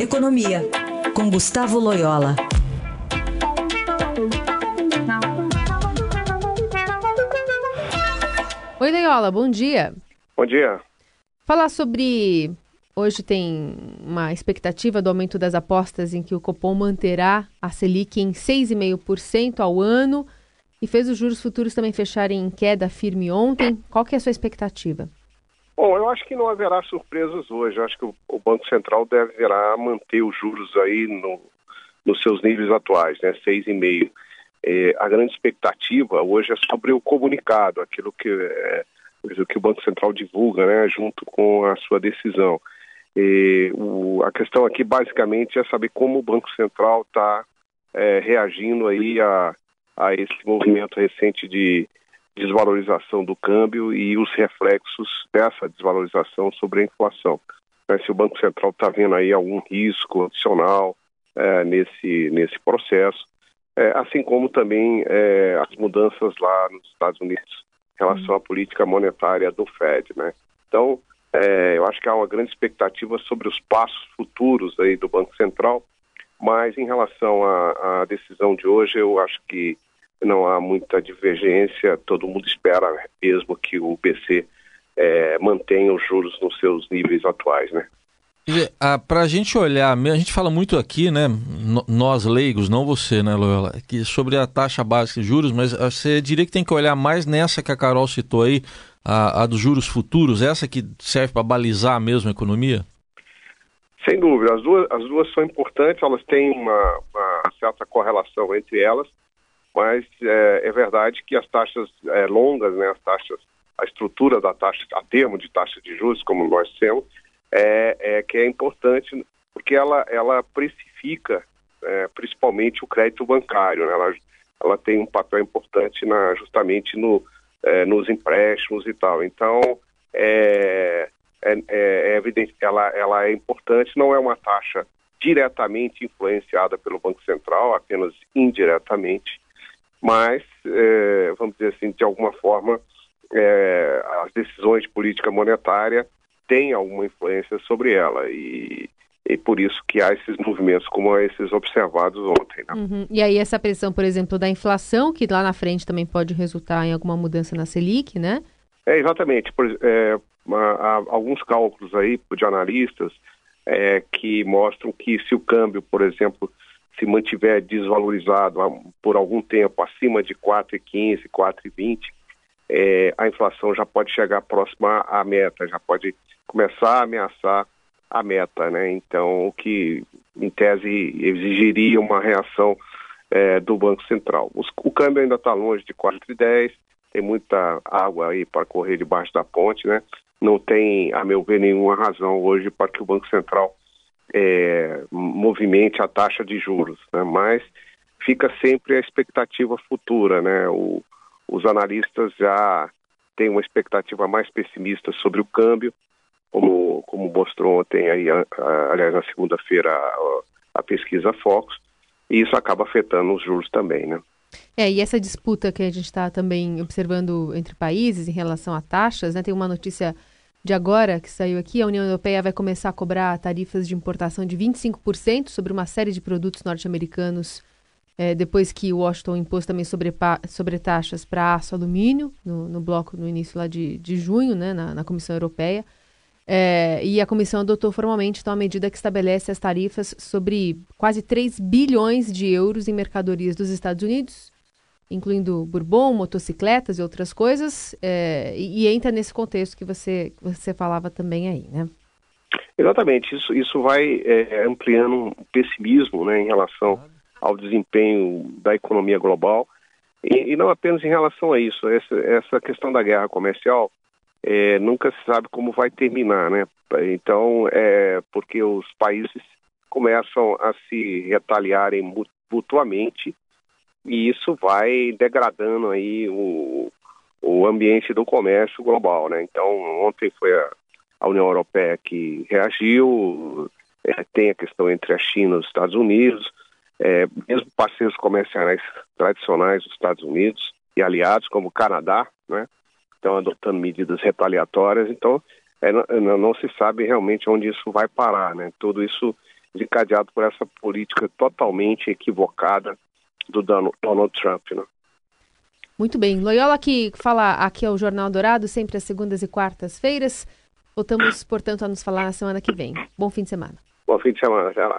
Economia, com Gustavo Loyola. Oi, Loyola, bom dia. Bom dia. Falar sobre. Hoje tem uma expectativa do aumento das apostas em que o Copom manterá a Selic em 6,5% ao ano e fez os juros futuros também fecharem em queda firme ontem. Qual que é a sua expectativa? Bom, eu acho que não haverá surpresas hoje. Eu acho que o, Banco Central deverá manter os juros aí no, nos seus níveis atuais, né, 6,5%. É, a grande expectativa hoje é sobre o comunicado, aquilo que, é, que o Banco Central divulga, né, junto com a sua decisão. E, o, a questão aqui basicamente é saber como o Banco Central está é, reagindo aí a, a esse movimento recente de desvalorização do câmbio e os reflexos dessa desvalorização sobre a inflação. Né, se o Banco Central está vendo aí algum risco adicional é, nesse, nesse processo, é, assim como também é, as mudanças lá nos Estados Unidos em relação à política monetária do Fed. Né? Então, é, eu acho que há uma grande expectativa sobre os passos futuros aí do Banco Central, mas em relação à, à decisão de hoje, eu acho que não há muita divergência, todo mundo espera mesmo que o BC é, mantenha os juros nos seus níveis atuais, né? Para a gente olhar, a gente fala muito aqui, né, nós leigos, não você, né, Loyola, que sobre a taxa básica de juros, mas você diria que tem que olhar mais nessa que a Carol citou aí, a, a dos juros futuros, essa que serve para balizar mesmo a economia? Sem dúvida, as duas, as duas são importantes, elas têm uma, uma certa correlação entre elas, mas é, é verdade que as taxas é, longas, né, as taxas, a estrutura da taxa, a termo de taxa de juros, como nós temos, é, é que é importante porque ela, ela precifica é, principalmente o crédito bancário, né? ela, ela tem um papel importante na, justamente no, é, nos empréstimos e tal. Então, é, é, é, é evidente ela, ela é importante, não é uma taxa diretamente influenciada pelo Banco Central, apenas indiretamente, mas, é, vamos dizer assim, de alguma forma, é, as decisões de política monetária têm alguma influência sobre ela e, e por isso que há esses movimentos como esses observados ontem. Né? Uhum. E aí essa pressão, por exemplo, da inflação, que lá na frente também pode resultar em alguma mudança na Selic, né? É, exatamente. Por, é, há alguns cálculos aí de analistas é, que mostram que se o câmbio, por exemplo, se mantiver desvalorizado por algum tempo acima de 4,15, 4,20, é, a inflação já pode chegar próxima à meta, já pode começar a ameaçar a meta, né? Então, o que em tese exigiria uma reação é, do Banco Central. Os, o câmbio ainda está longe de 4,10, tem muita água aí para correr debaixo da ponte, né? Não tem, a meu ver, nenhuma razão hoje para que o Banco Central é, movimente a taxa de juros, né? mas fica sempre a expectativa futura, né? O, os analistas já têm uma expectativa mais pessimista sobre o câmbio, como, como mostrou ontem, aí, aliás, na segunda-feira, a, a pesquisa Focus, e isso acaba afetando os juros também, né? É, e essa disputa que a gente está também observando entre países em relação a taxas, né? Tem uma notícia de agora que saiu aqui, a União Europeia vai começar a cobrar tarifas de importação de 25% sobre uma série de produtos norte-americanos, é, depois que Washington impôs também sobre, sobre taxas para aço alumínio, no, no, bloco no início lá de, de junho, né, na, na Comissão Europeia. É, e a comissão adotou formalmente então, a medida que estabelece as tarifas sobre quase 3 bilhões de euros em mercadorias dos Estados Unidos, incluindo bourbon, motocicletas e outras coisas, é, e, e, entra nesse contexto que você, você falava também aí, né? Exatamente, isso, isso vai é, ampliando um pessimismo né, em relação ao desempenho da economia global, e, e, não apenas em relação a isso, essa, essa questão da guerra comercial é, nunca se sabe como vai terminar, né? Então, é porque os países começam a se retaliarem mutuamente e isso vai degradando aí o, o ambiente do comércio global, né? Então, ontem foi a, a União Europeia que reagiu, é, tem a questão entre a China e os Estados Unidos, é, mesmo parceiros comerciais tradicionais dos Estados Unidos e aliados, como o Canadá, né? Estão adotando medidas retaliatórias, então é, não, não, se sabe realmente onde isso vai parar, né? Tudo isso desencadeado por essa política totalmente equivocada do Donald Trump. Né? Muito bem. Loyola que fala aqui ao Jornal Dourado, sempre às segundas e quartas-feiras. Voltamos, portanto, a nos falar na semana que vem. Bom fim de semana. Bom fim de semana. Até lá.